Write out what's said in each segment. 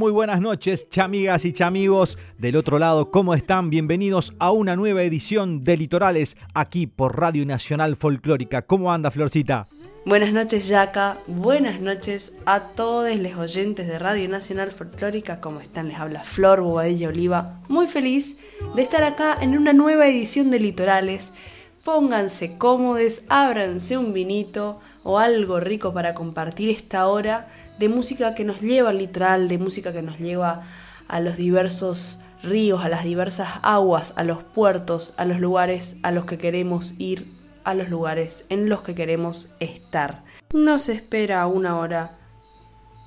Muy buenas noches, chamigas y chamigos del otro lado, ¿cómo están? Bienvenidos a una nueva edición de Litorales aquí por Radio Nacional Folclórica. ¿Cómo anda, Florcita? Buenas noches, Yaca. Buenas noches a todos los oyentes de Radio Nacional Folclórica. ¿Cómo están? Les habla Flor Bobadilla Oliva. Muy feliz de estar acá en una nueva edición de Litorales. Pónganse cómodos, ábranse un vinito o algo rico para compartir esta hora de música que nos lleva al litoral, de música que nos lleva a los diversos ríos, a las diversas aguas, a los puertos, a los lugares a los que queremos ir, a los lugares en los que queremos estar. Nos espera una hora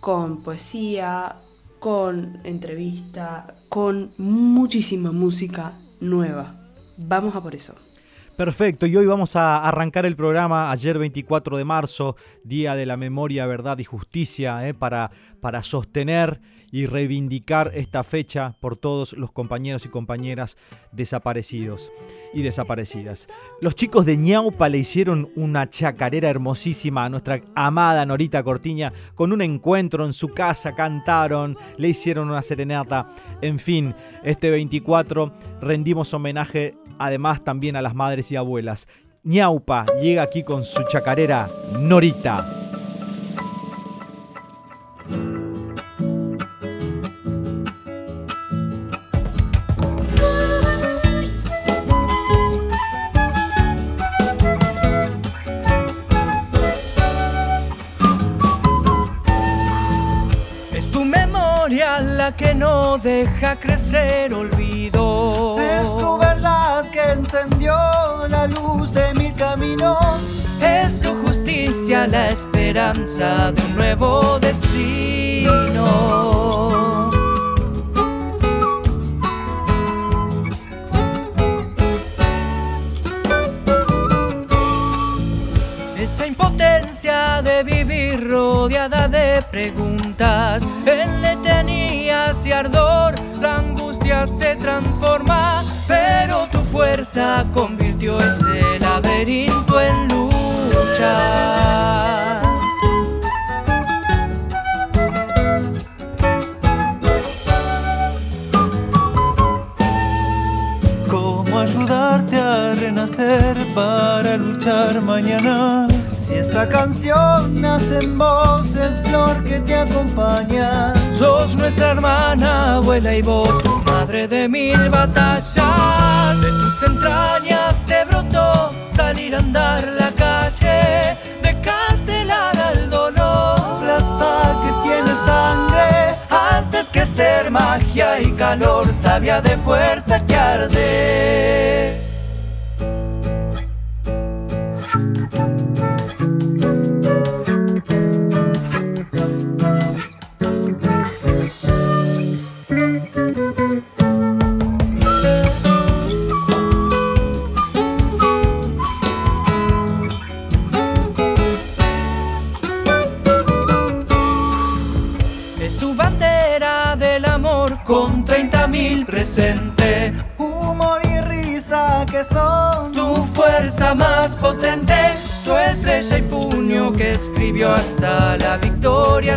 con poesía, con entrevista, con muchísima música nueva. Vamos a por eso. Perfecto, y hoy vamos a arrancar el programa ayer 24 de marzo, Día de la Memoria, Verdad y Justicia, eh, para, para sostener y reivindicar esta fecha por todos los compañeros y compañeras desaparecidos y desaparecidas. Los chicos de Ñaupa le hicieron una chacarera hermosísima a nuestra amada Norita Cortiña, con un encuentro en su casa, cantaron, le hicieron una serenata, en fin, este 24 rendimos homenaje además también a las madres y abuelas. Ñaupa llega aquí con su chacarera Norita. No deja crecer olvido. Es tu verdad que encendió la luz de mil caminos. Es tu justicia la esperanza de un nuevo destino. Esa impotencia de vivir rodeada de preguntas, en letanías y ardor, la angustia se transforma, pero tu fuerza convirtió ese laberinto en lucha. ¿Cómo ayudarte a renacer para luchar mañana? Esta canción nace en vos, es flor que te acompaña. Sos nuestra hermana, abuela y voz, madre de mil batallas. De tus entrañas te brotó salir a andar la calle, de castelar al dolor. La sal que tiene sangre, Haces crecer magia y calor, sabia de fuerza que arde.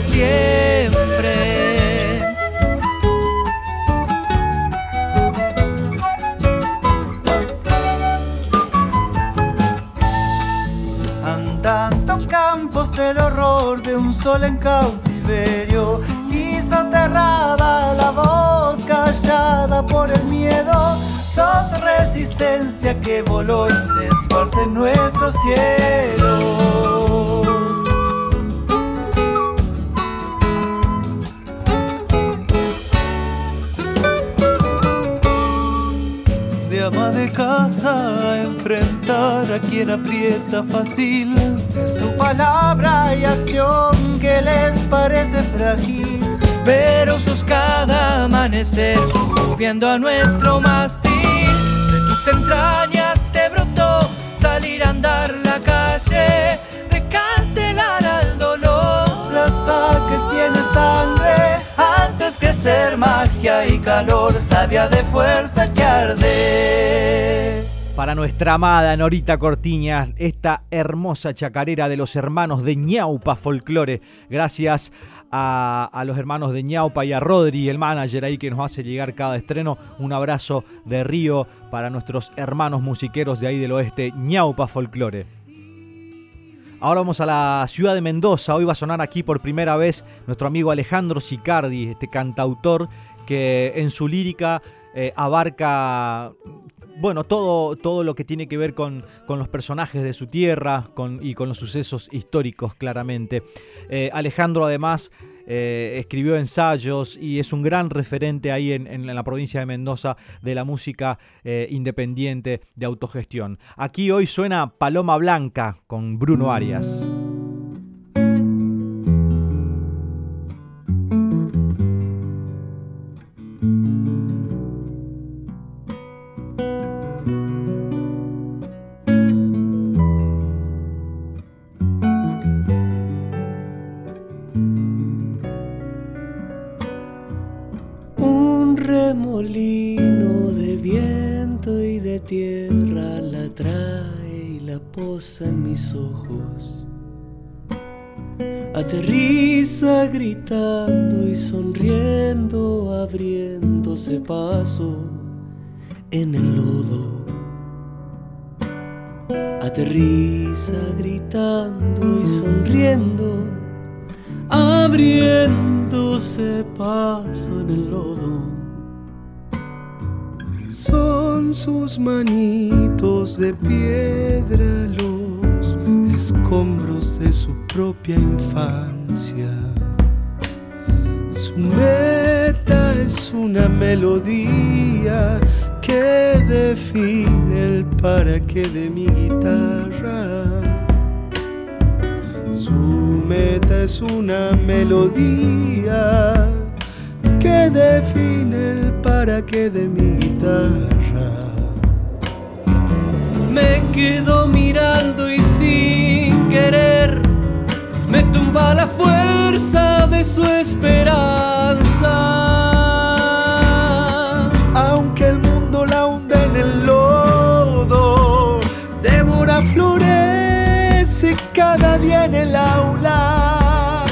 Siempre. Andando campos del horror de un sol en cautiverio Hizo aterrada la voz callada por el miedo Sos resistencia que voló y se esparce en nuestro cielo fuerza enfrentar a quien aprieta fácil. Es tu palabra y acción que les parece frágil. Pero sos cada amanecer subiendo a nuestro mástil. De tus entrañas te brotó salir a andar la calle, de castelar al dolor. La sal que tiene sangre, haces crecer magia y calor, sabia de fuerza que arde. Para nuestra amada Norita Cortiñas, esta hermosa chacarera de los hermanos de Ñaupa Folclore. Gracias a, los hermanos de Ñaupa y a Rodri, el manager ahí que nos hace llegar cada estreno. Un abrazo de Río para nuestros hermanos musiqueros de ahí del oeste, Ñaupa Folclore. Ahora vamos a la ciudad de Mendoza. Hoy va a sonar aquí por primera vez nuestro amigo Alejandro Sicardi, este cantautor que en su lírica eh, abarca bueno, todo, todo lo que tiene que ver con, con los personajes de su tierra y con los sucesos históricos, claramente. Eh, Alejandro, además, eh, escribió ensayos y es un gran referente ahí en, en la provincia de Mendoza de la música eh, independiente de autogestión. Aquí hoy suena Paloma Blanca con Bruno Arias. Ojos. Aterriza gritando y sonriendo, abriéndose paso en el lodo. Aterriza gritando y sonriendo, abriéndose paso en el lodo. Son sus manitos de piedra escombros de su propia infancia. Su meta es una melodía que define el para qué de mi guitarra. Su meta es una melodía que define el para qué de mi guitarra. Me quedo mirando y querer me tumba la fuerza de su esperanza. Aunque el mundo la hunde en el lodo, Débora florece cada día en el aula.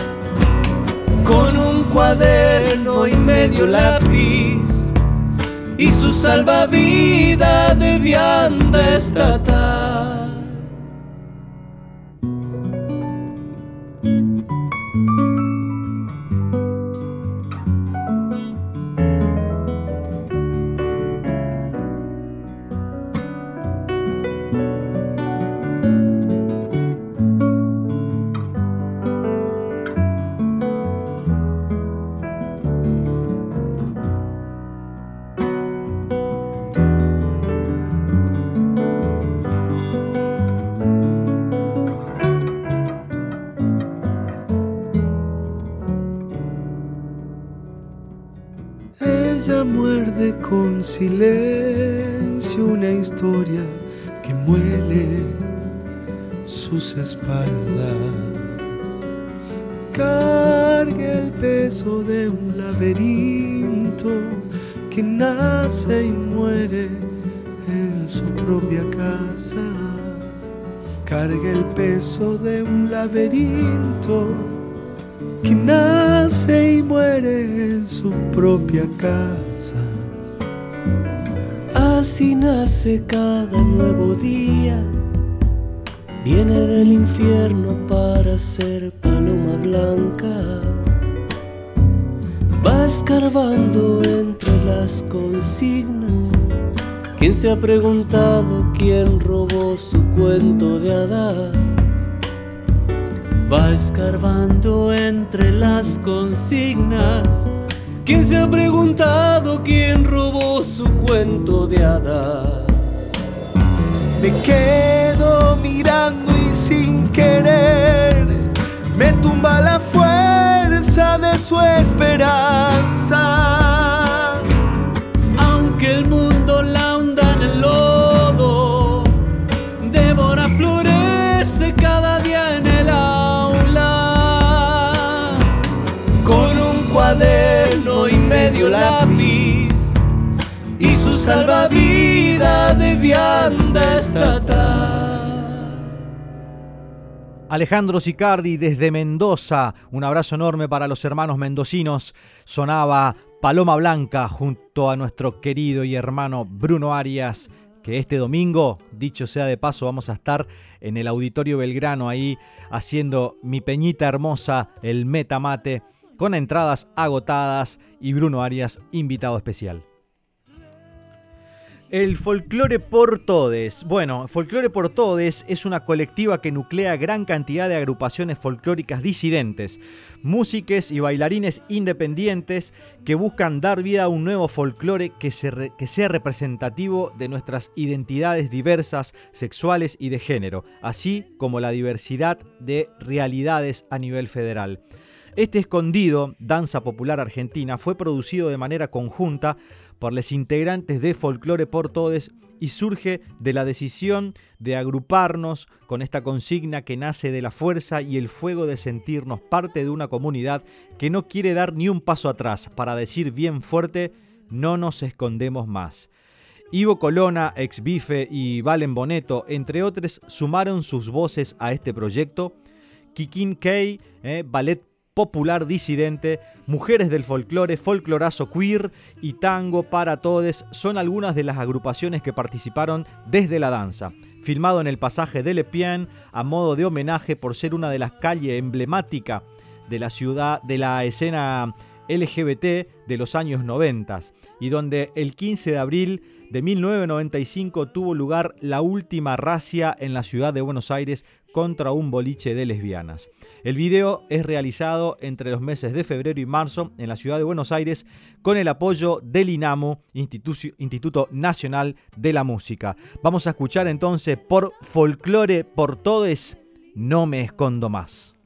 Con un cuaderno y medio lápiz y su salvavidas de vianda. Silencio una historia que muele sus espaldas. Carga el peso de un laberinto que nace y muere en su propia casa. Carga el peso de un laberinto que nace y muere en su propia casa. Así nace cada nuevo día, viene del infierno para ser paloma blanca. Va escarbando entre las consignas. ¿Quién se ha preguntado quién robó su cuento de hadas? Va escarbando entre las consignas. ¿Quién se ha preguntado quién robó su cuento de hadas? Me quedo mirando y sin querer me tumba la fuerza de su esperanza. De vianda. Alejandro Sicardi desde Mendoza, un abrazo enorme para los hermanos mendocinos. Sonaba Paloma Blanca junto a nuestro querido y hermano Bruno Arias, que este domingo, dicho sea de paso, vamos a estar en el Auditorio Belgrano ahí haciendo mi peñita hermosa, el Metamate, con entradas agotadas y Bruno Arias invitado especial. El Folclore por Todes. Bueno, Folclore por Todes es una colectiva que nuclea gran cantidad de agrupaciones folclóricas disidentes, músiques y bailarines independientes que buscan dar vida a un nuevo folclore que, que sea representativo de nuestras identidades diversas, sexuales y de género, así como la diversidad de realidades a nivel federal. Este escondido, danza popular argentina, fue producido de manera conjunta por los integrantes de Folklore por Todes y surge de la decisión de agruparnos con esta consigna que nace de la fuerza y el fuego de sentirnos parte de una comunidad que no quiere dar ni un paso atrás para decir bien fuerte, no nos escondemos más. Ivo Colona, ex Bife y Valen Boneto, entre otros, sumaron sus voces a este proyecto. Kikin Kay, eh, ballet popular disidente, mujeres del folclore, folclorazo queer y tango para todes son algunas de las agrupaciones que participaron desde la danza. Filmado en el pasaje de Lepien a modo de homenaje por ser una de las calles emblemáticas de la ciudad, de la escena LGBT de los años 90 y donde el 15 de abril de 1995 tuvo lugar la última racia en la ciudad de Buenos Aires contra un boliche de lesbianas. El video es realizado entre los meses de febrero y marzo en la ciudad de Buenos Aires con el apoyo del INAMU, Instituto Nacional de la Música. Vamos a escuchar entonces por Folclore por Todes, No me escondo más.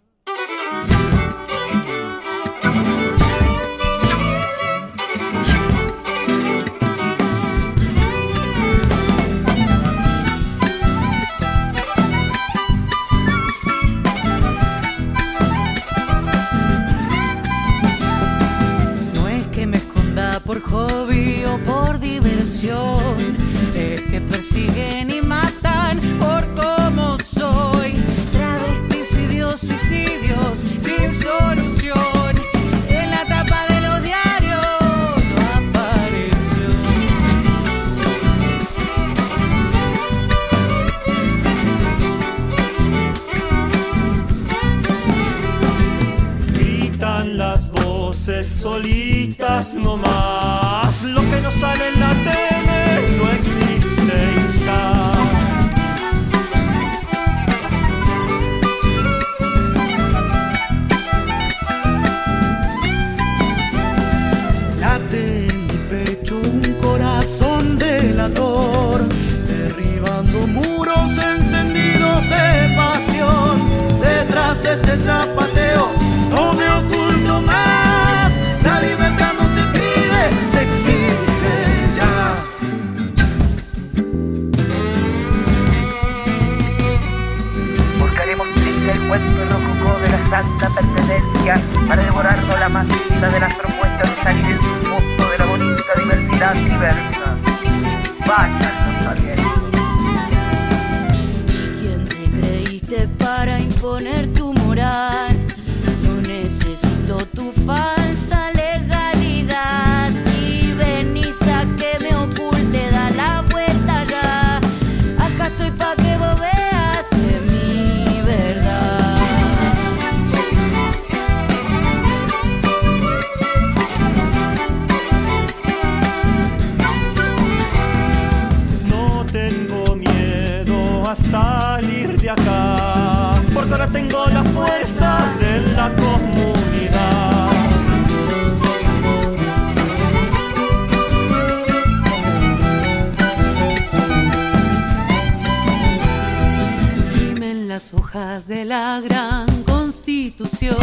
De la gran constitución,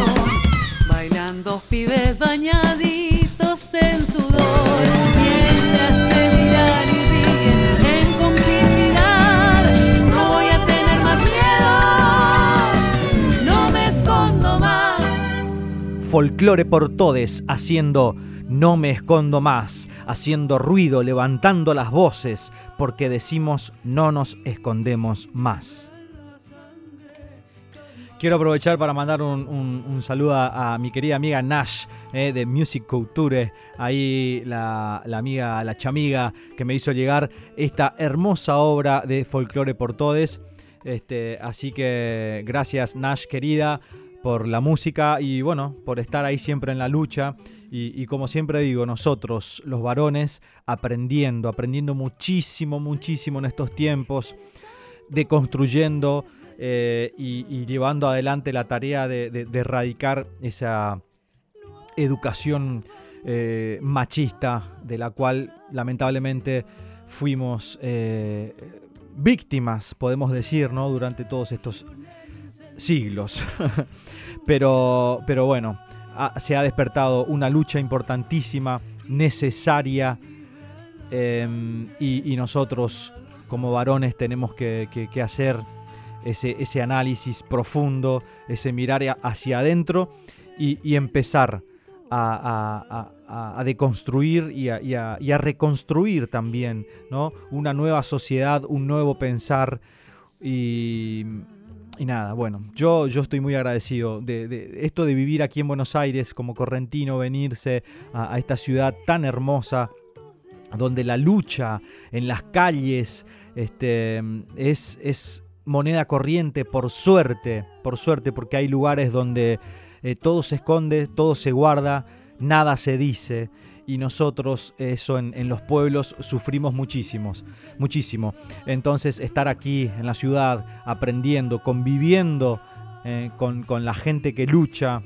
bailando pibes bañaditos en sudor, mientras se miran y ríen en complicidad. No voy a tener más miedo, no me escondo más. Folclore por todes, haciendo no me escondo más, haciendo ruido, levantando las voces, porque decimos no nos escondemos más. Quiero aprovechar para mandar un, un- saludo a, mi querida amiga Nash eh, de Music Couture, ahí la, la amiga, la chamiga que me hizo llegar esta hermosa obra de Folclore por Todes. Este, así que gracias Nash querida por la música y bueno, por estar ahí siempre en la lucha. Y, y como siempre digo, nosotros, los varones, aprendiendo, aprendiendo muchísimo, muchísimo en estos tiempos, deconstruyendo eh, y, llevando adelante la tarea de, erradicar esa educación eh, machista de la cual lamentablemente fuimos eh, víctimas, podemos decir, ¿no? durante todos estos siglos. pero, pero bueno, se ha despertado una lucha importantísima, necesaria, em, y, nosotros como varones tenemos que hacer ese, ese análisis profundo, ese mirar hacia adentro y, empezar a, deconstruir y a, reconstruir también ¿no? una nueva sociedad, un nuevo pensar y, nada, bueno, yo, yo estoy muy agradecido de, esto de vivir aquí en Buenos Aires como correntino, venirse a, esta ciudad tan hermosa, donde la lucha en las calles este, es, es moneda corriente por suerte, por suerte, porque hay lugares donde eh, todo se esconde, todo se guarda, nada se dice. Y nosotros eso en, los pueblos sufrimos muchísimos, muchísimo. Entonces estar aquí en la ciudad, aprendiendo, conviviendo eh, con, con la gente que lucha,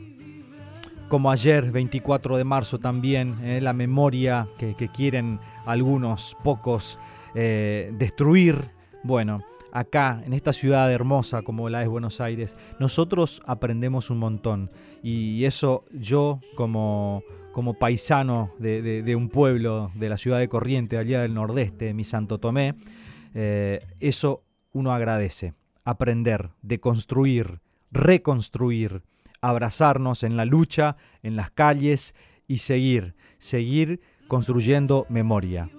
como ayer, 24 de marzo también, eh, la memoria que, quieren algunos pocos destruir. Bueno, acá, en esta ciudad hermosa como la es Buenos Aires, nosotros aprendemos un montón. Y eso yo como, como paisano de, un pueblo de la ciudad de Corriente, allá del nordeste, mi Santo Tomé, eh, eso uno agradece. Aprender, deconstruir, reconstruir, abrazarnos en la lucha, en las calles y seguir, seguir construyendo memoria.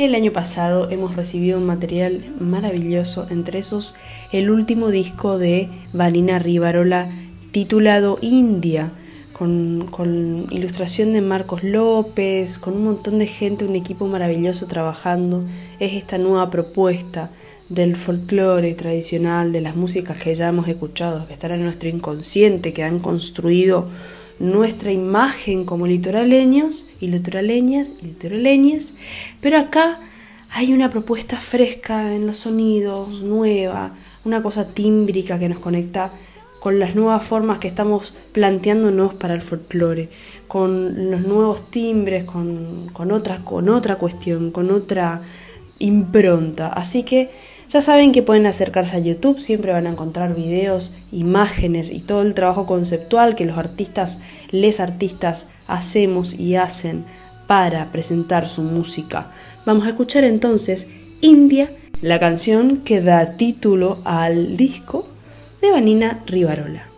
El año pasado hemos recibido un material maravilloso, entre esos el último disco de Vanina Rivarola titulado India, con, con ilustración de Marcos López, con un montón de gente, un equipo maravilloso trabajando. Es esta nueva propuesta del folclore tradicional, de las músicas que ya hemos escuchado, que están en nuestro inconsciente, que han construido nuestra imagen como litoraleños y litoraleñas y litoraleñas, pero acá hay una propuesta fresca en los sonidos, nueva, una cosa tímbrica que nos conecta con las nuevas formas que estamos planteándonos para el folclore, con los nuevos timbres, con, con, con otra cuestión, con otra impronta. Así que ya saben que pueden acercarse a YouTube, siempre van a encontrar videos, imágenes y todo el trabajo conceptual que los artistas, les artistas hacemos y hacen para presentar su música. Vamos a escuchar entonces India, la canción que da título al disco de Vanina Rivarola.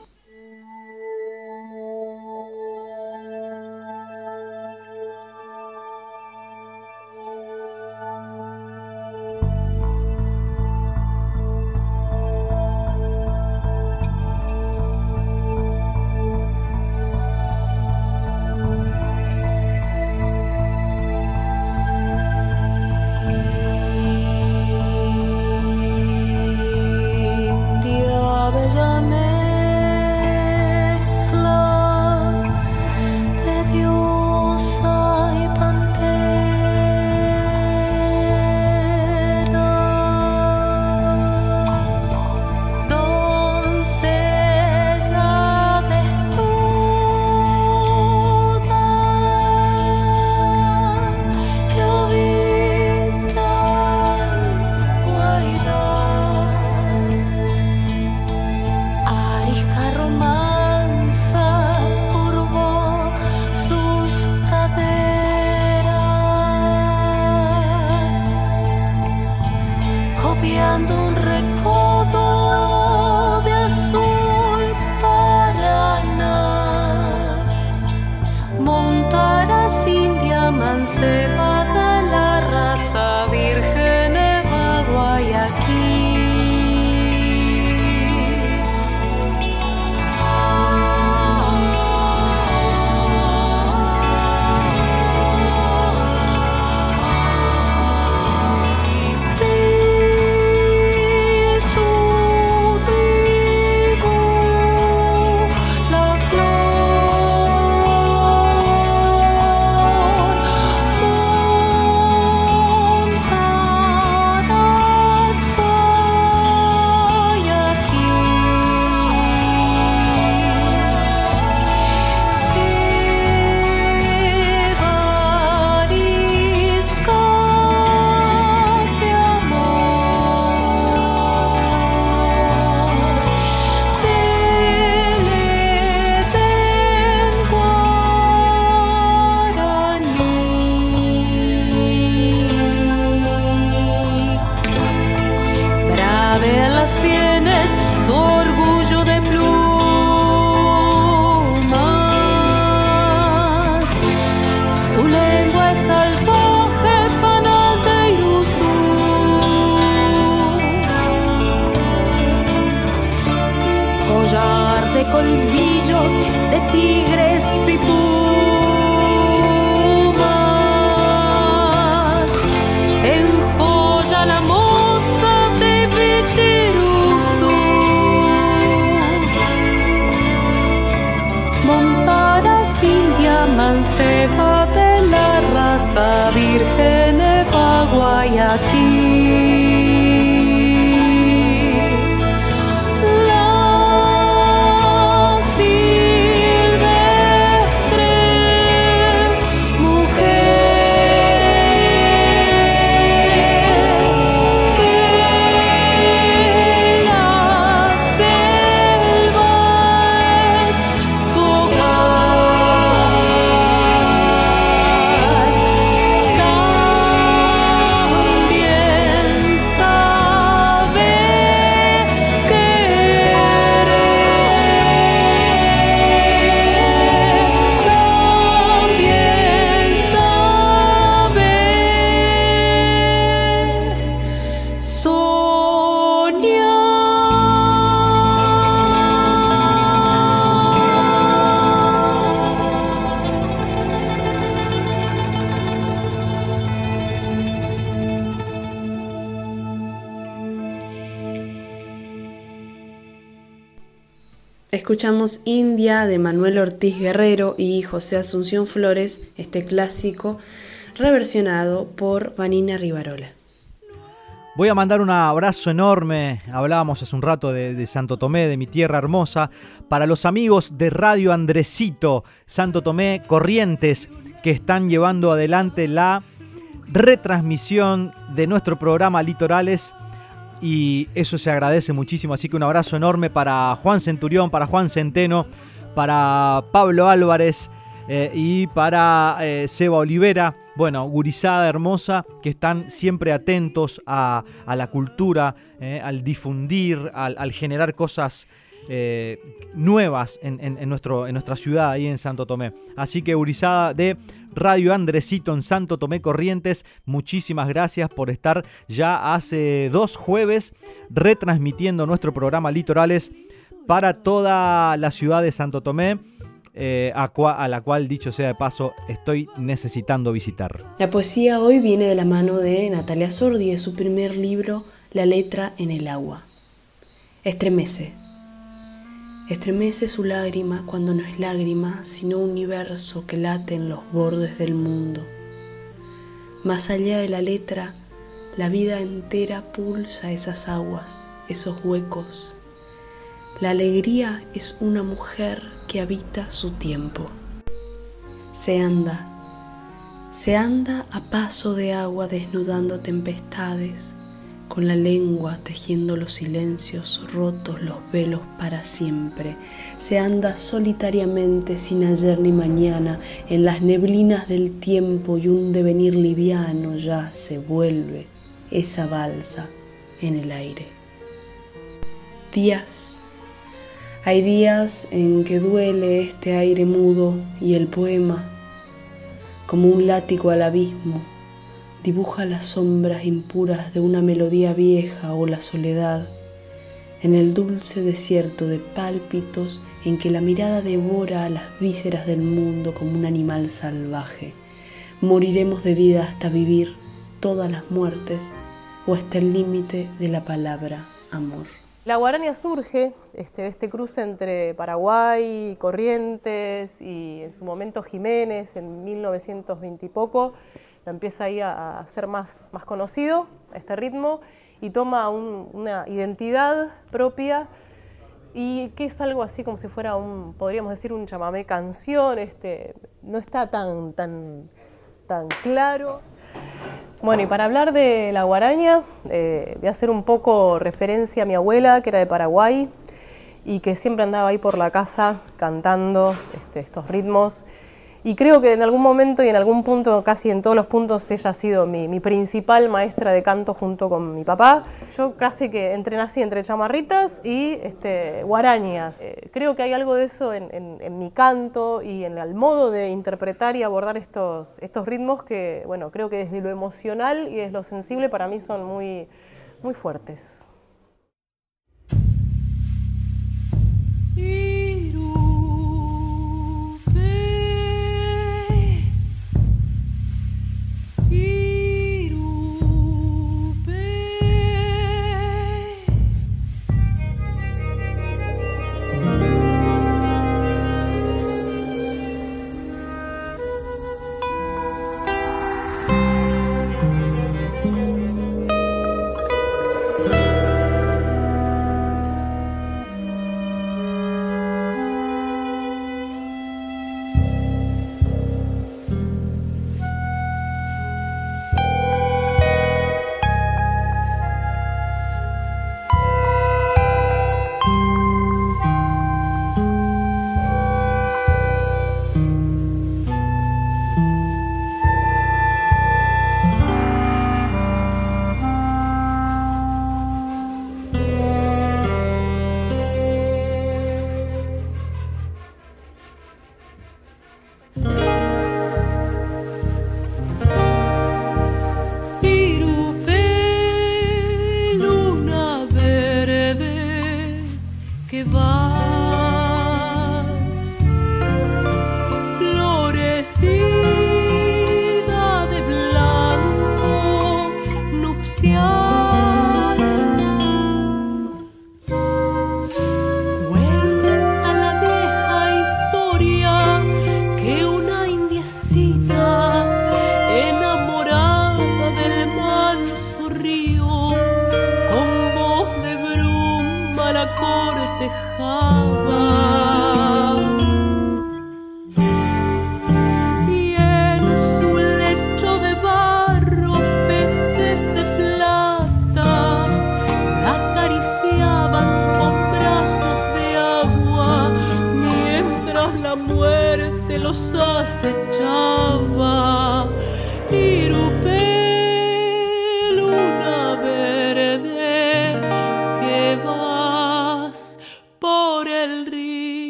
Manceba de la raza virgen de Guayaquil. Escuchamos India de Manuel Ortiz Guerrero y José Asunción Flores, este clásico reversionado por Vanina Rivarola. Voy a mandar un abrazo enorme, hablábamos hace un rato de, de Santo Tomé, de mi tierra hermosa, para los amigos de Radio Andresito, Santo Tomé Corrientes, que están llevando adelante la retransmisión de nuestro programa Litorales y eso se agradece muchísimo, así que un abrazo enorme para Juan Centurión, para Juan Centeno, para Pablo Álvarez eh, y para eh, Seba Olivera, bueno, gurizada hermosa, que están siempre atentos a, a la cultura, eh, al difundir, al, al generar cosas eh, nuevas en, nuestro, en nuestra ciudad, ahí en Santo Tomé. Así que gurizada de Radio Andresito en Santo Tomé Corrientes, muchísimas gracias por estar ya hace dos jueves retransmitiendo nuestro programa Litorales para toda la ciudad de Santo Tomé, eh, a, a la cual, dicho sea de paso, estoy necesitando visitar. La poesía hoy viene de la mano de Natalia Sordi, de su primer libro, La letra en el agua. Estremece. Estremece su lágrima cuando no es lágrima, sino universo que late en los bordes del mundo. Más allá de la letra, la vida entera pulsa esas aguas, esos huecos. La alegría es una mujer que habita su tiempo. Se anda, se anda a paso de agua desnudando tempestades, con la lengua tejiendo los silencios, rotos los velos para siempre. Se anda solitariamente sin ayer ni mañana en las neblinas del tiempo y un devenir liviano ya se vuelve esa balsa en el aire. Días. Hay días en que duele este aire mudo y el poema como un látigo al abismo, dibuja las sombras impuras de una melodía vieja o la soledad, en el dulce desierto de pálpitos en que la mirada devora a las vísceras del mundo como un animal salvaje. Moriremos de vida hasta vivir todas las muertes o hasta el límite de la palabra amor. La guaraña surge este, este cruce entre Paraguay, Corrientes y en su momento Jiménez en 1920 y poco. Lo empieza ahí a, ser más, más conocido, este ritmo, y toma un- una identidad propia y que es algo así como si fuera un, podríamos decir, un chamamé canción, este, no está tan, tan, tan claro. Bueno, y para hablar de la guaraña, eh, voy a hacer un poco referencia a mi abuela, que era de Paraguay, y que siempre andaba ahí por la casa cantando este, estos ritmos. Y creo que en algún momento y en algún punto, casi en todos los puntos, ella ha sido mi, principal maestra de canto junto con mi papá. Yo casi que entre nací entre chamarritas y este, guarañas. Eh, creo que hay algo de eso en, mi canto y en el modo de interpretar y abordar estos, estos ritmos que, bueno, creo que desde lo emocional y desde lo sensible para mí son muy, muy fuertes. Irupé,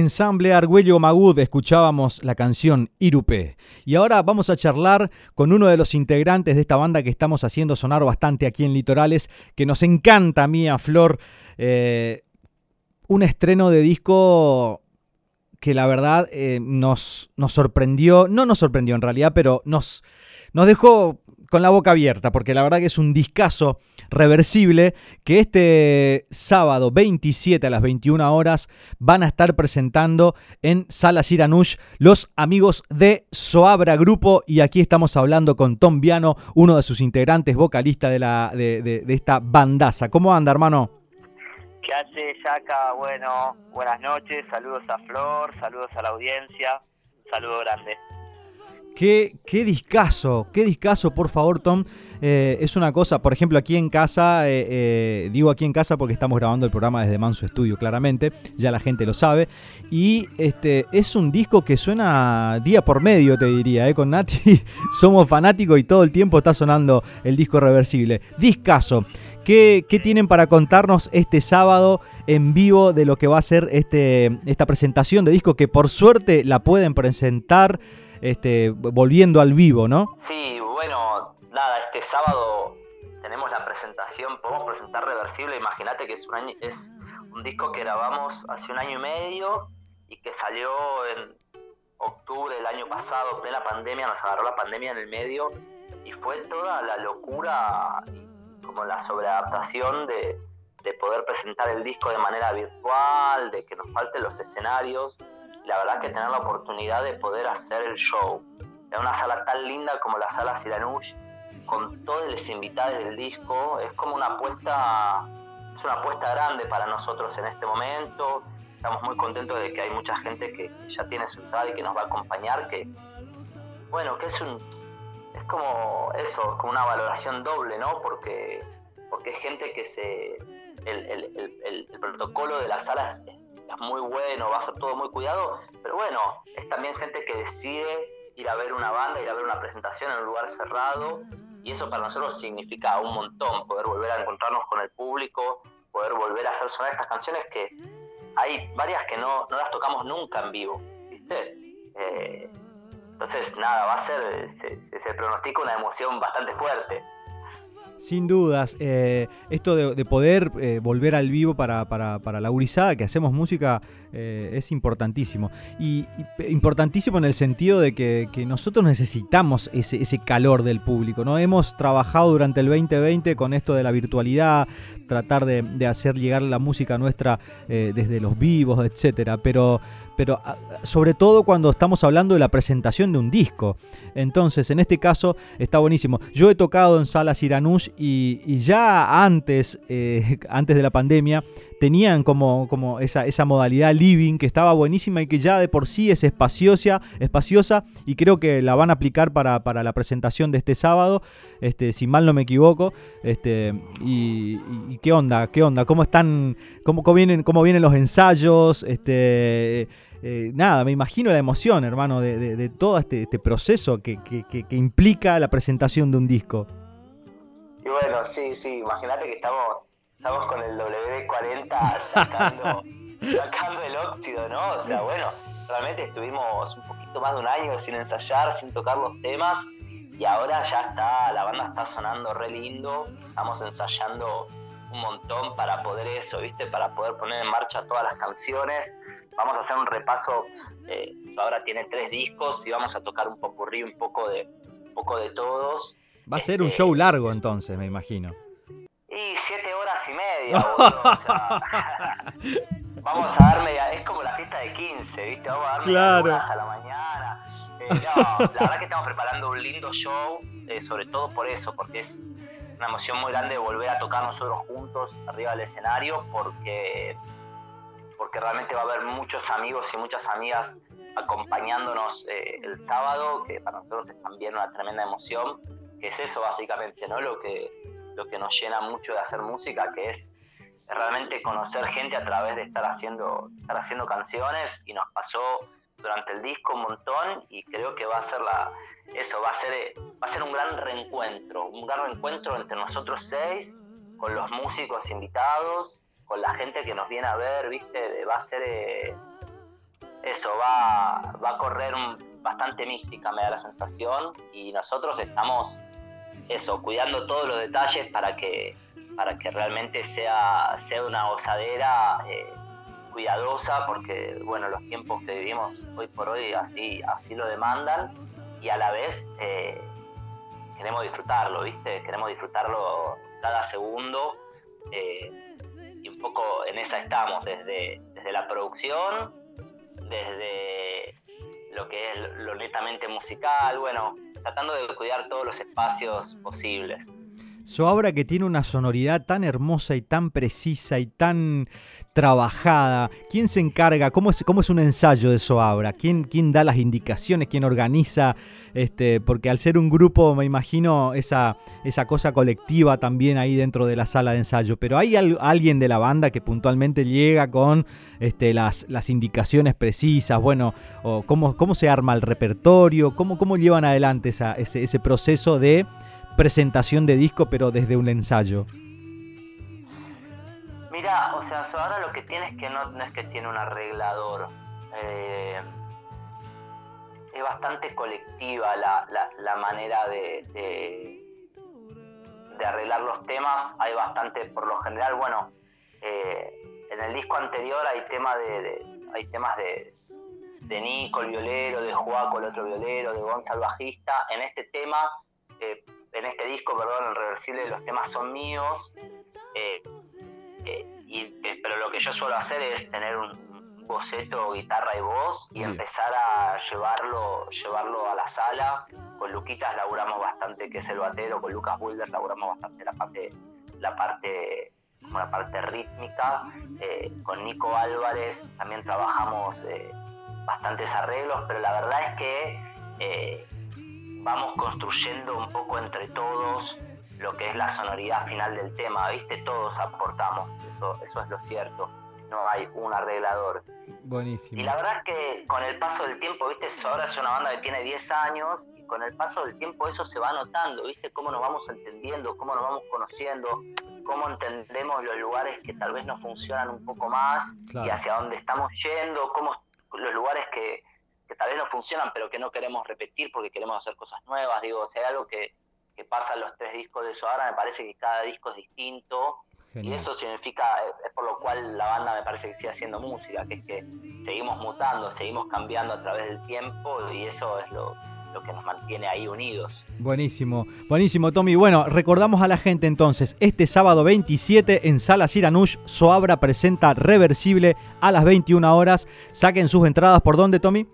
Ensamble Argüello Magud escuchábamos la canción Irupé. Y ahora vamos a charlar con uno de los integrantes de esta banda que estamos haciendo sonar bastante aquí en Litorales, que nos encanta a mí, a Flor. Eh, un estreno de disco que la verdad eh, nos, nos sorprendió, no nos sorprendió en realidad, pero nos, nos dejó con la boca abierta, porque la verdad que es un discazo reversible que este sábado 27 a las 21 horas van a estar presentando en Sala Siranush los amigos de Soabra Grupo y aquí estamos hablando con Tom Viano, uno de sus integrantes, vocalista de, la, de, de, esta bandaza. ¿Cómo anda, hermano? ¿Qué hace, Yaka? Bueno, buenas noches, saludos a Flor, saludos a la audiencia, saludo grande. Qué, qué discazo, qué discazo, por favor, Tom. Eh, es una cosa, por ejemplo, aquí en casa, eh, eh, digo aquí en casa porque estamos grabando el programa desde Manso Estudio, claramente, ya la gente lo sabe. Y este es un disco que suena día por medio, te diría, con Nati somos fanáticos y todo el tiempo está sonando el disco reversible. Discazo. ¿Qué, ¿Qué, tienen para contarnos este sábado en vivo de lo que va a ser este, esta presentación de disco que por suerte la pueden presentar? este, volviendo al vivo, ¿no? Sí, bueno, nada, este sábado tenemos la presentación, podemos presentar Reversible, imagínate que es un, año, es un disco que grabamos hace un año y medio y que salió en octubre del año pasado, plena pandemia, nos agarró la pandemia en el medio y fue toda la locura, como la sobreadaptación de, de poder presentar el disco de manera virtual, de que nos falten los escenarios la verdad que tener la oportunidad de poder hacer el show en una sala tan linda como la sala Siranush, con todos los invitados del disco, es como una apuesta, es una apuesta grande para nosotros en este momento. Estamos muy contentos de que hay mucha gente que ya tiene su entrada y que nos va a acompañar, que bueno, que es un es como eso, como una valoración doble, ¿no? Porque porque es gente que se el, el, protocolo de la sala es, es muy bueno, va a ser todo muy cuidado, pero bueno, es también gente que decide ir a ver una banda, ir a ver una presentación en un lugar cerrado, y eso para nosotros significa un montón, poder volver a encontrarnos con el público, poder volver a hacer sonar estas canciones que hay varias que no, no las tocamos nunca en vivo, ¿viste? Eh, entonces, nada, va a ser, se, pronostica una emoción bastante fuerte. Sin dudas, eh, esto de, poder eh, volver al vivo para, para, para, la gurizada que hacemos música eh, es importantísimo. Y, importantísimo en el sentido de que, nosotros necesitamos ese, calor del público. ¿no? Hemos trabajado durante el 2020 con esto de la virtualidad, tratar de, hacer llegar la música nuestra desde los vivos, etcétera. Pero, pero ah, sobre todo cuando estamos hablando de la presentación de un disco. Entonces, en este caso está buenísimo. Yo he tocado en salas Iranush y, ya antes, eh, antes de la pandemia, tenían como, como esa, esa, modalidad living que estaba buenísima y que ya de por sí es espaciosa, espaciosa y creo que la van a aplicar para, la presentación de este sábado, este, si mal no me equivoco. Este, y, qué onda, qué onda, cómo están, cómo, vienen, cómo vienen los ensayos, este. Eh, nada, me imagino la emoción, hermano, de, todo este, este proceso que, implica la presentación de un disco. Y bueno, sí, sí, imagínate que estamos, estamos con el WD-40 sacando, sacando el óxido, ¿no? O sea, bueno, realmente estuvimos un poquito más de un año sin ensayar, sin tocar los temas, y ahora ya está, la banda está sonando re lindo, estamos ensayando un montón para poder eso, ¿viste? Para poder poner en marcha todas las canciones. Vamos a hacer un repaso, eh, ahora tiene tres discos y vamos a tocar un popurrí un poco de, un poco de todos. Va a ser un show largo entonces, me imagino. Y siete horas y media, boludo, o sea, vamos a dar media, es como la fiesta de 15, ¿viste? Vamos a dar media horas a la mañana. Eh, no, la verdad que estamos preparando un lindo show, eh, sobre todo por eso, porque es una emoción muy grande volver a tocar nosotros juntos arriba del escenario, porque, porque realmente va a haber muchos amigos y muchas amigas acompañándonos eh, el sábado, que para nosotros es también una tremenda emoción que es eso básicamente, ¿no? Lo que, que nos llena mucho de hacer música, que es realmente conocer gente a través de estar haciendo, estar haciendo canciones y nos pasó durante el disco un montón y creo que va a ser la eso va a ser va a ser un gran reencuentro un gran reencuentro entre nosotros seis con los músicos invitados con la gente que nos viene a ver viste va a ser eh, eso, va, va a correr bastante mística, me da la sensación, y nosotros estamos, eso, cuidando todos los detalles para que, para que realmente sea, sea una gozadera eh, cuidadosa, porque, bueno, los tiempos que vivimos hoy por hoy así, así lo demandan, y a la vez eh, queremos disfrutarlo, ¿viste? Queremos disfrutarlo cada segundo. eh, y un poco en esa estamos, desde, desde la producción, desde lo que es lo netamente musical, bueno, tratando de cuidar todos los espacios posibles. Soabra que tiene una sonoridad tan hermosa y tan precisa y tan trabajada. ¿Quién se encarga? ¿Cómo es, cómo es un ensayo de Soabra? ¿Quién, ¿Quién da las indicaciones? ¿Quién organiza? Este, porque al ser un grupo, me imagino esa, esa cosa colectiva también ahí dentro de la sala de ensayo. Pero hay al- alguien de la banda que puntualmente llega con este, las, las indicaciones precisas. Bueno, o cómo, cómo se arma el repertorio, cómo, cómo llevan adelante ese, ese proceso de presentación de disco, pero desde un ensayo. Mira, o sea, ahora lo que tiene es que no, es que tiene un arreglador. eh, es bastante colectiva la, la- manera de, de, arreglar los temas. Hay bastante, por lo general, bueno, eh, en el disco anterior hay tema de, de- hay temas de, de Nico, el violero, de Juaco, el otro violero, de Gonzalo bajista. En este tema, eh, en este disco, perdón, en Reversible, los temas son míos. eh, eh, y, eh, pero lo que yo suelo hacer es tener un, boceto, guitarra y voz y Bien. empezar a llevarlo, llevarlo a la sala. Con Luquitas laburamos bastante, que es el batero, con Lucas Wilder laburamos bastante la parte, la parte, como la parte rítmica. Con Nico Álvarez también trabajamos bastantes arreglos, pero la verdad es que vamos construyendo un poco entre todos lo que es la sonoridad final del tema, ¿viste? Todos aportamos, eso, eso es lo cierto, no hay un arreglador. Buenísimo. Y la verdad es que con el paso del tiempo, ¿viste? Ahora es una banda que tiene 10 años y con el paso del tiempo eso se va notando, ¿viste? Cómo nos vamos entendiendo, cómo nos vamos conociendo, cómo entendemos los lugares que tal vez nos funcionan un poco más Claro. y hacia dónde estamos yendo, cómo los lugares que, que tal vez no funcionan pero que no queremos repetir porque queremos hacer cosas nuevas. Digo, si hay algo que, que pasa en los tres discos de Soara, me parece que cada disco es distinto y eso significa, es por lo cual la banda me parece que sigue haciendo música, que es que seguimos mutando, seguimos cambiando a través del tiempo y eso es lo, lo que nos mantiene ahí unidos. Buenísimo, buenísimo Tommy. Bueno, recordamos a la gente entonces, este sábado 27 en Sala Siranush, Soabra presenta Reversible a las 21 horas. Saquen sus entradas, ¿por dónde Tommy?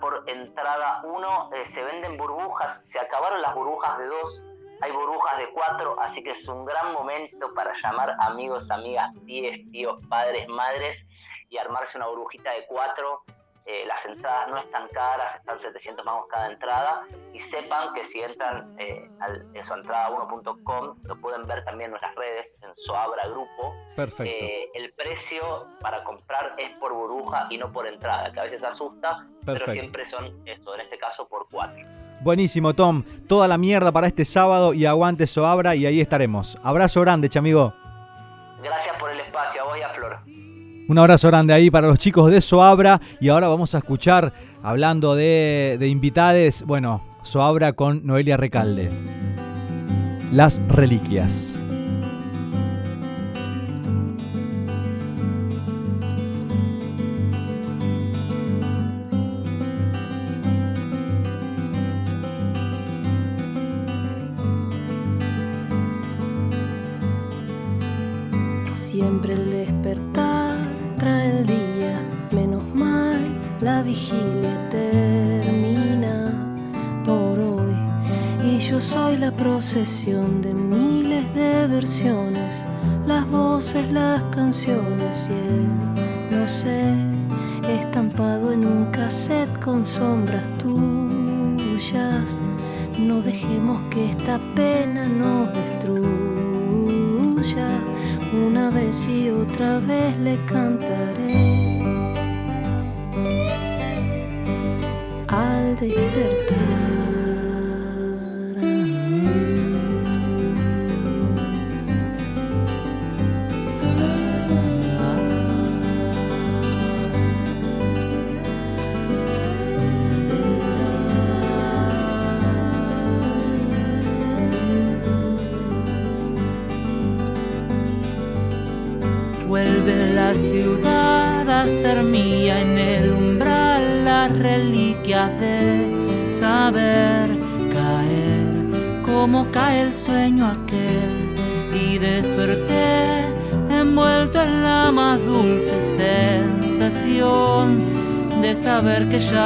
Por entrada 1, se venden burbujas, se acabaron las burbujas de 2, hay burbujas de 4, así que es un gran momento para llamar amigos, amigas, tíes, tíos, padres, madres y armarse una burbujita de 4. Las entradas no están caras, están 700 mangos cada entrada y sepan que si entran eh, al, en su entrada1.com lo pueden ver también en nuestras redes, en Soabra Grupo. Perfecto. Eh, el precio para comprar es por burbuja y no por entrada, que a veces asusta, pero siempre son esto, en este caso por cuatro. Buenísimo Tom, toda la mierda para este sábado y aguante Soabra y ahí estaremos. Abrazo grande, chamigo. Gracias por el espacio, a vos y a Flor. Un abrazo grande ahí para los chicos de Soabra y ahora vamos a escuchar, hablando de, de invitades, bueno, Soabra con Noelia Recalde. Las reliquias. 就那些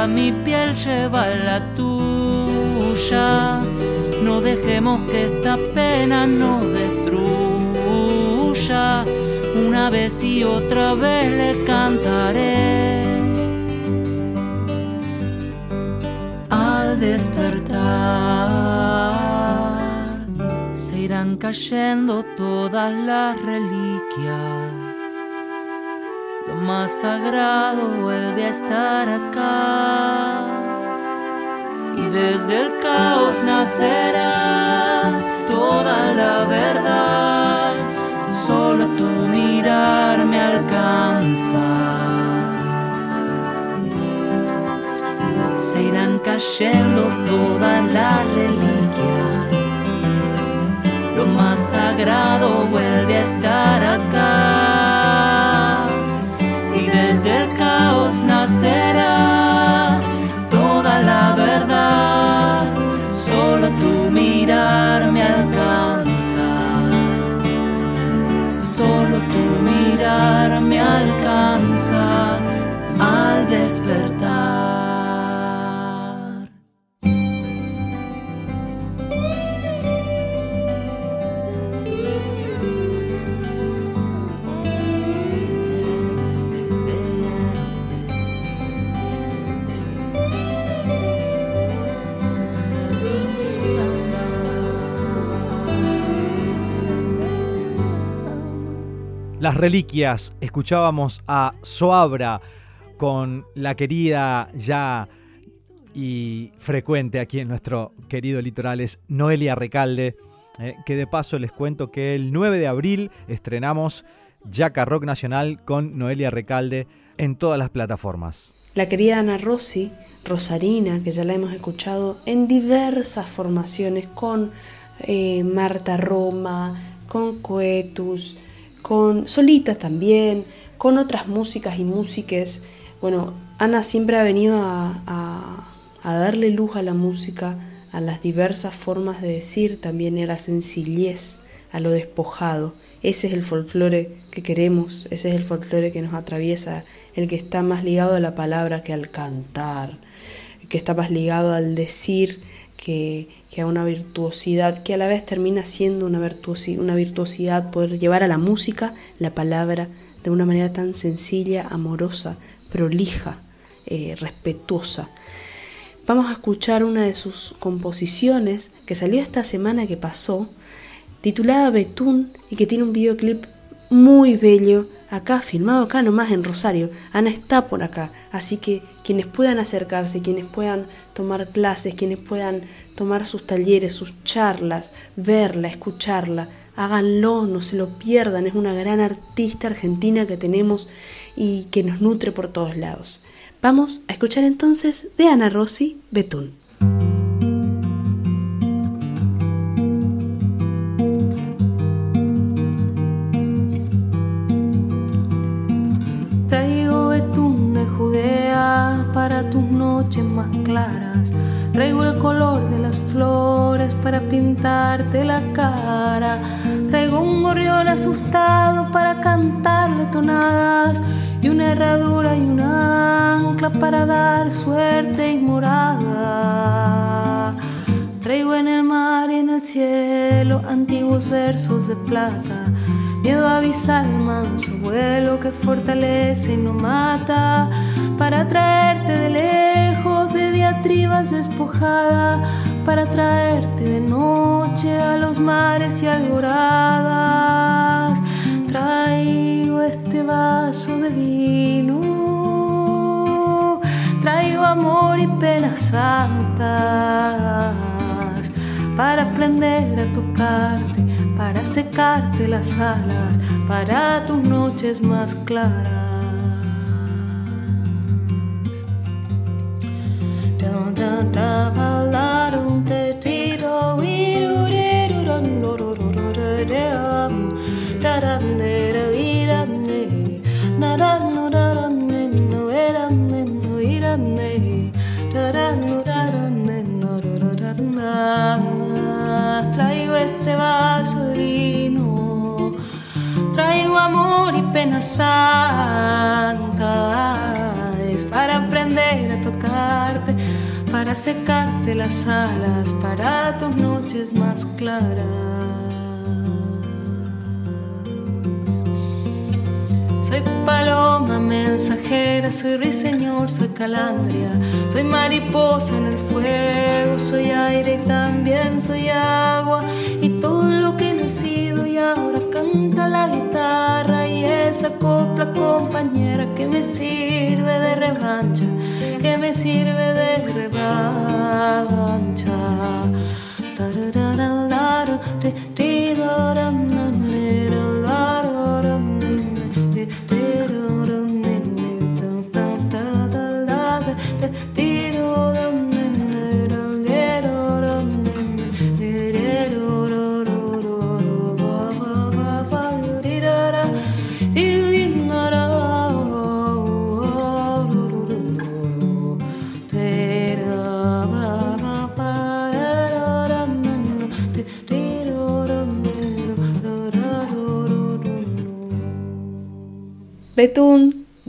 mi piel lleva la tuya. No dejemos que esta pena nos destruya. Una vez y otra vez le cantaré. Al despertar se irán cayendo todas las reliquias más sagrado vuelve a estar acá. Y desde el caos nacerá toda la verdad. Solo tu mirar me alcanza. Se irán cayendo todas las reliquias. Lo más sagrado vuelve a estar acá nacerá toda la verdad. Solo tu mirar me alcanza. Solo tu mirar me alcanza al despertar. Las reliquias, escuchábamos a Soabra con la querida ya y frecuente aquí en nuestro querido litoral es Noelia Recalde, eh, que de paso les cuento que el 9 de abril estrenamos Jaca Rock Nacional con Noelia Recalde en todas las plataformas. La querida Ana Rossi, Rosarina, que ya la hemos escuchado en diversas formaciones con eh, Marta Roma, con Coetus, con solitas también, con otras músicas y músiques. Bueno, Ana siempre ha venido a, a, a, darle luz a la música, a las diversas formas de decir, también a la sencillez, a lo despojado. Ese es el folclore que queremos, ese es el folclore que nos atraviesa, el que está más ligado a la palabra que al cantar, el que está más ligado al decir que, que a una virtuosidad que a la vez termina siendo una, virtuosi una virtuosidad poder llevar a la música la palabra de una manera tan sencilla, amorosa, prolija, eh, respetuosa. Vamos a escuchar una de sus composiciones que salió esta semana que pasó, titulada Betún y que tiene un videoclip muy bello, acá filmado acá nomás en Rosario. Ana está por acá, así que quienes puedan acercarse, quienes puedan tomar clases, quienes puedan tomar sus talleres, sus charlas, verla, escucharla, háganlo, no se lo pierdan, es una gran artista argentina que tenemos y que nos nutre por todos lados. Vamos a escuchar entonces de Ana Rossi, Betún. Noches más claras. Traigo el color de las flores para pintarte la cara. Traigo un gorrión asustado para cantarle tonadas. Y una herradura y una ancla para dar suerte y morada. Traigo en el mar y en el cielo antiguos versos de plata. Miedo abisal, manso vuelo que fortalece y no mata. Para traerte de lejos, de diatribas despojada. Para traerte de noche a los mares y alboradas. Traigo este vaso de vino. Traigo amor y penas santas para aprender a tocarte, para secarte las alas, para tus noches más claras. Traigo este vaso de vino, traigo amor y pena santa. Es para aprender a tocarte, para secarte las alas, para tus noches más claras. Soy paloma mensajera, soy ruiseñor, soy calandria, soy mariposa en el fuego, soy aire y también soy agua y todo lo que he nacido y ahora canta la guitarra y esa copla compañera que me sirve de revancha, que me sirve de revancha.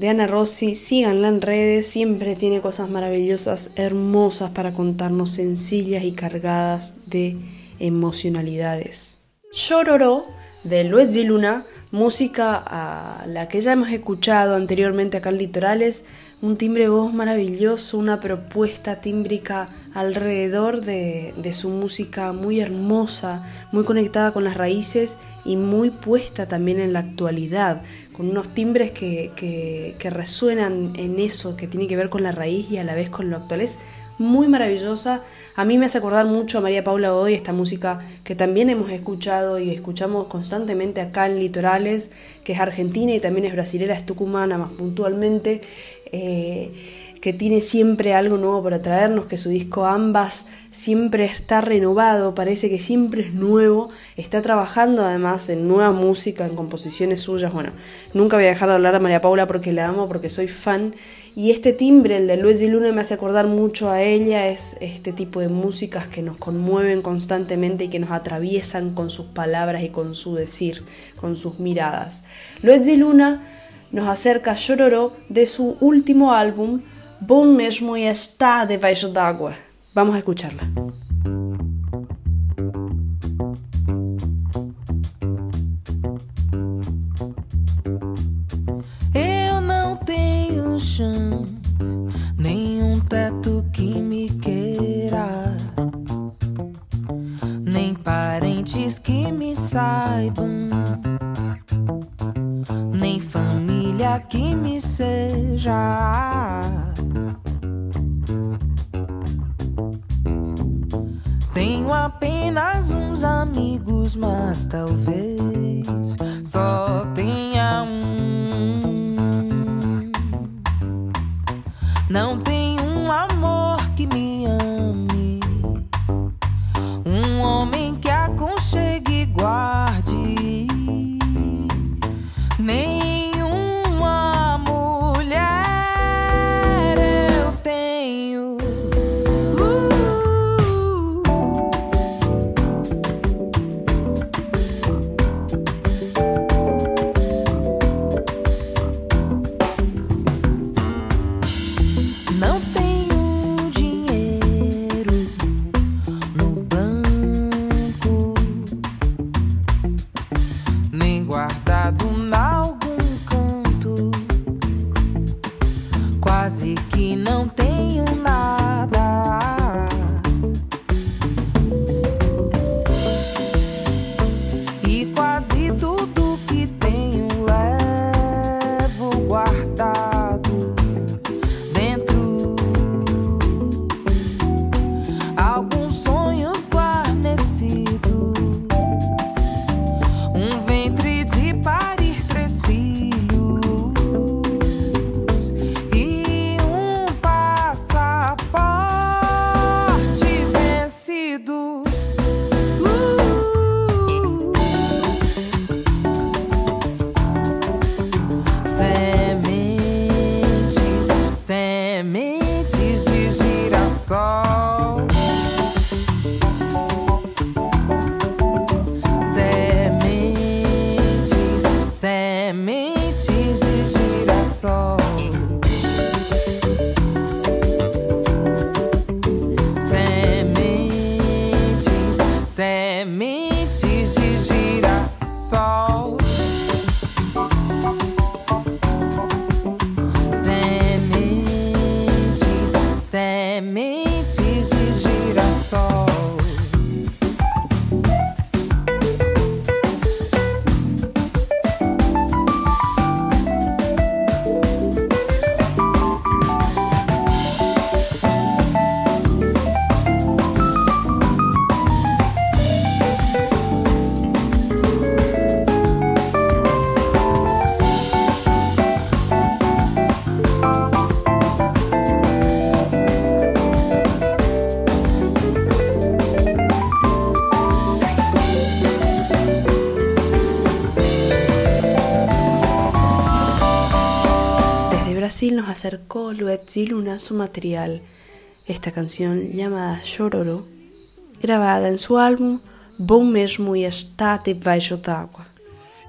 Ana Rossi, síganla en redes, siempre tiene cosas maravillosas, hermosas para contarnos, sencillas y cargadas de emocionalidades. Llororó de Luigi Luna, música a la que ya hemos escuchado anteriormente acá en Litorales, un timbre voz maravilloso, una propuesta tímbrica alrededor de, de, su música muy hermosa, muy conectada con las raíces y muy puesta también en la actualidad, con unos timbres que, que, resuenan en eso, que tiene que ver con la raíz y a la vez con lo actual. Es muy maravillosa. A mí me hace acordar mucho a María Paula Godoy, esta música que también hemos escuchado y escuchamos constantemente acá en Litorales, que es argentina y también es brasilera, es tucumana más puntualmente, eh, que tiene siempre algo nuevo para traernos, que su disco Ambas siempre está renovado, parece que siempre es nuevo, está trabajando además en nueva música, en composiciones suyas. Bueno, nunca voy a dejar de hablar a María Paula porque la amo, porque soy fan y este timbre, el de Luigi Luna, me hace acordar mucho a ella. Es este tipo de músicas que nos conmueven constantemente y que nos atraviesan con sus palabras y con su decir, con sus miradas. Luigi Luna nos acerca Llororó de su último álbum, Bom Mesmo e Está Debaixo d'Água. Vamos a escucharla. Brasil nos acercó Luet Luna su material, esta canción llamada Chororo, grabada en su álbum Bom Mesmo Está Debaixo d'Água.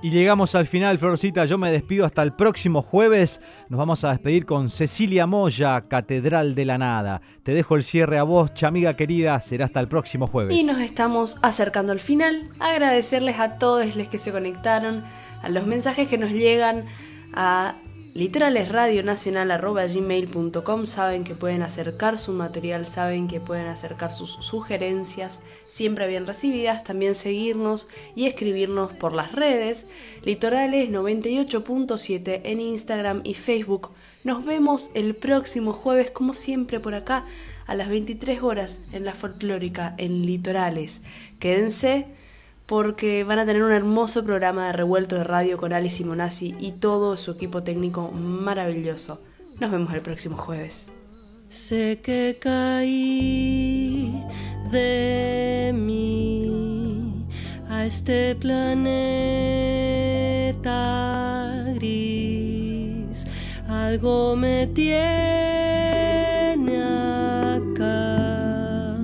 Y llegamos al final, Florcita. Yo me despido hasta el próximo jueves. Nos vamos a despedir con Cecilia Moya, Catedral de la Nada. Te dejo el cierre a vos, chamiga querida. Será hasta el próximo jueves. Y nos estamos acercando al final. Agradecerles a todos los que se conectaron, a los mensajes que nos llegan a litoralesradionacional.gmail.com saben que pueden acercar su material, saben que pueden acercar sus sugerencias, siempre bien recibidas, también seguirnos y escribirnos por las redes, Litorales 98.7 en Instagram y Facebook. Nos vemos el próximo jueves, como siempre por acá, a las 23 horas en la folclórica en Litorales. Quédense porque van a tener un hermoso programa de revuelto de radio con Ali Simonazzi y todo su equipo técnico maravilloso. Nos vemos el próximo jueves. Sé que caí de mí a este planeta gris. Algo me tiene acá,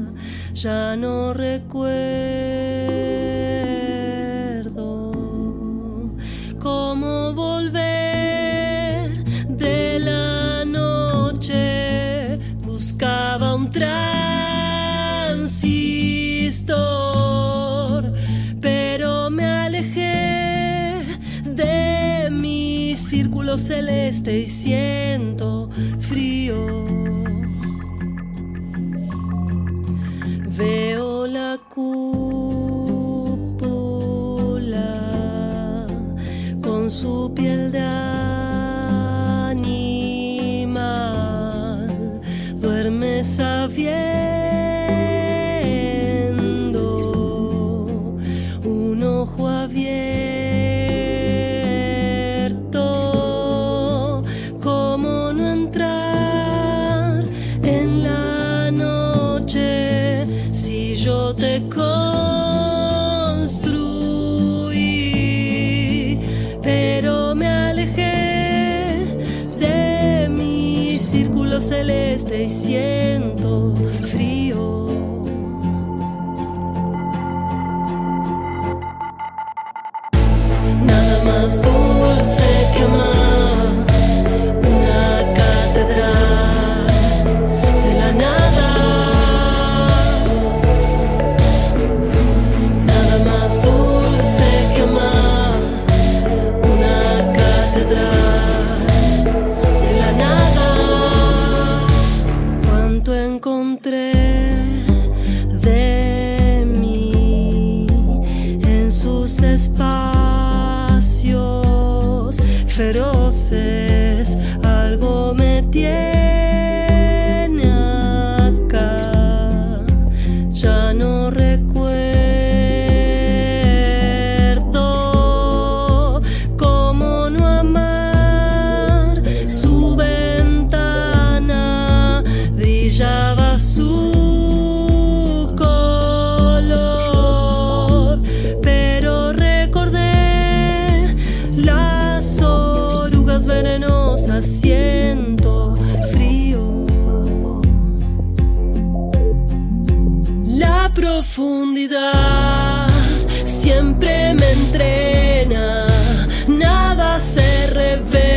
ya no recuerdo Buscaba un transistor, pero me alejé de mi círculo celeste y siento frío. Veo la cúpula con su piel de of you. profundidad siempre me entrena, nada se revela.